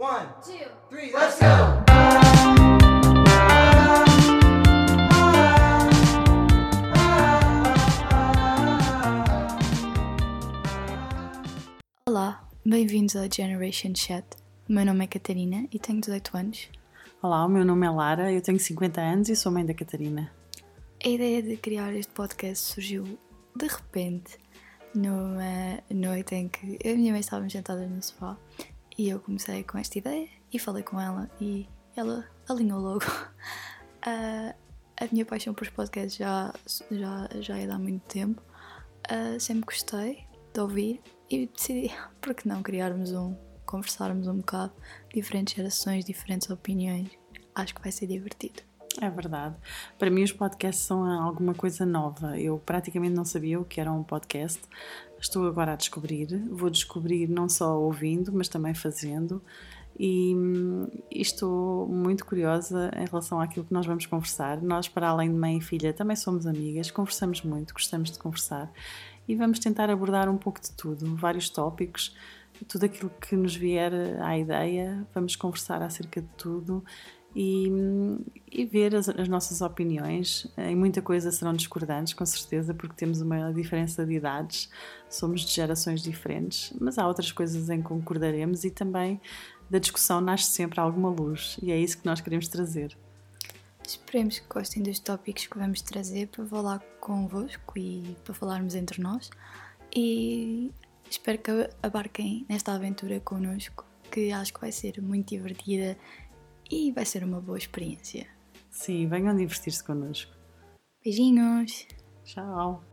One, two, three, let's go! Olá, bem-vindos ao Generation Chat. O meu nome é Catarina e tenho 18 anos. Olá, o meu nome é Lara, eu tenho 50 anos e sou mãe da Catarina. A ideia de criar este podcast surgiu de repente numa noite em que eu e a minha mãe estávamos sentadas no sofá e eu comecei com esta ideia e falei com ela e ela alinhou logo. Ah, a minha paixão por podcasts já, já, já é de há muito tempo. Ah, sempre gostei de ouvir e decidi, por que não criarmos um, conversarmos um bocado, diferentes gerações, diferentes opiniões. Acho que vai ser divertido. É verdade. Para mim, os podcasts são alguma coisa nova. Eu praticamente não sabia o que era um podcast. Estou agora a descobrir. Vou descobrir não só ouvindo, mas também fazendo. E, e estou muito curiosa em relação àquilo que nós vamos conversar. Nós, para além de mãe e filha, também somos amigas, conversamos muito, gostamos de conversar e vamos tentar abordar um pouco de tudo, vários tópicos, tudo aquilo que nos vier à ideia. Vamos conversar acerca de tudo e, e ver as, as, nossas opiniões. Em muita coisa serão discordantes, com certeza, porque temos uma diferença de idades, somos de gerações diferentes, mas há outras coisas em que concordaremos e também da discussão nasce sempre alguma luz e é isso que nós queremos trazer. Esperemos que gostem dos tópicos que vamos trazer para falar convosco e para falarmos entre nós. E espero que abarquem nesta aventura connosco, que acho que vai ser muito divertida e vai ser uma boa experiência. Sim, venham divertir-se connosco. Beijinhos! Tchau!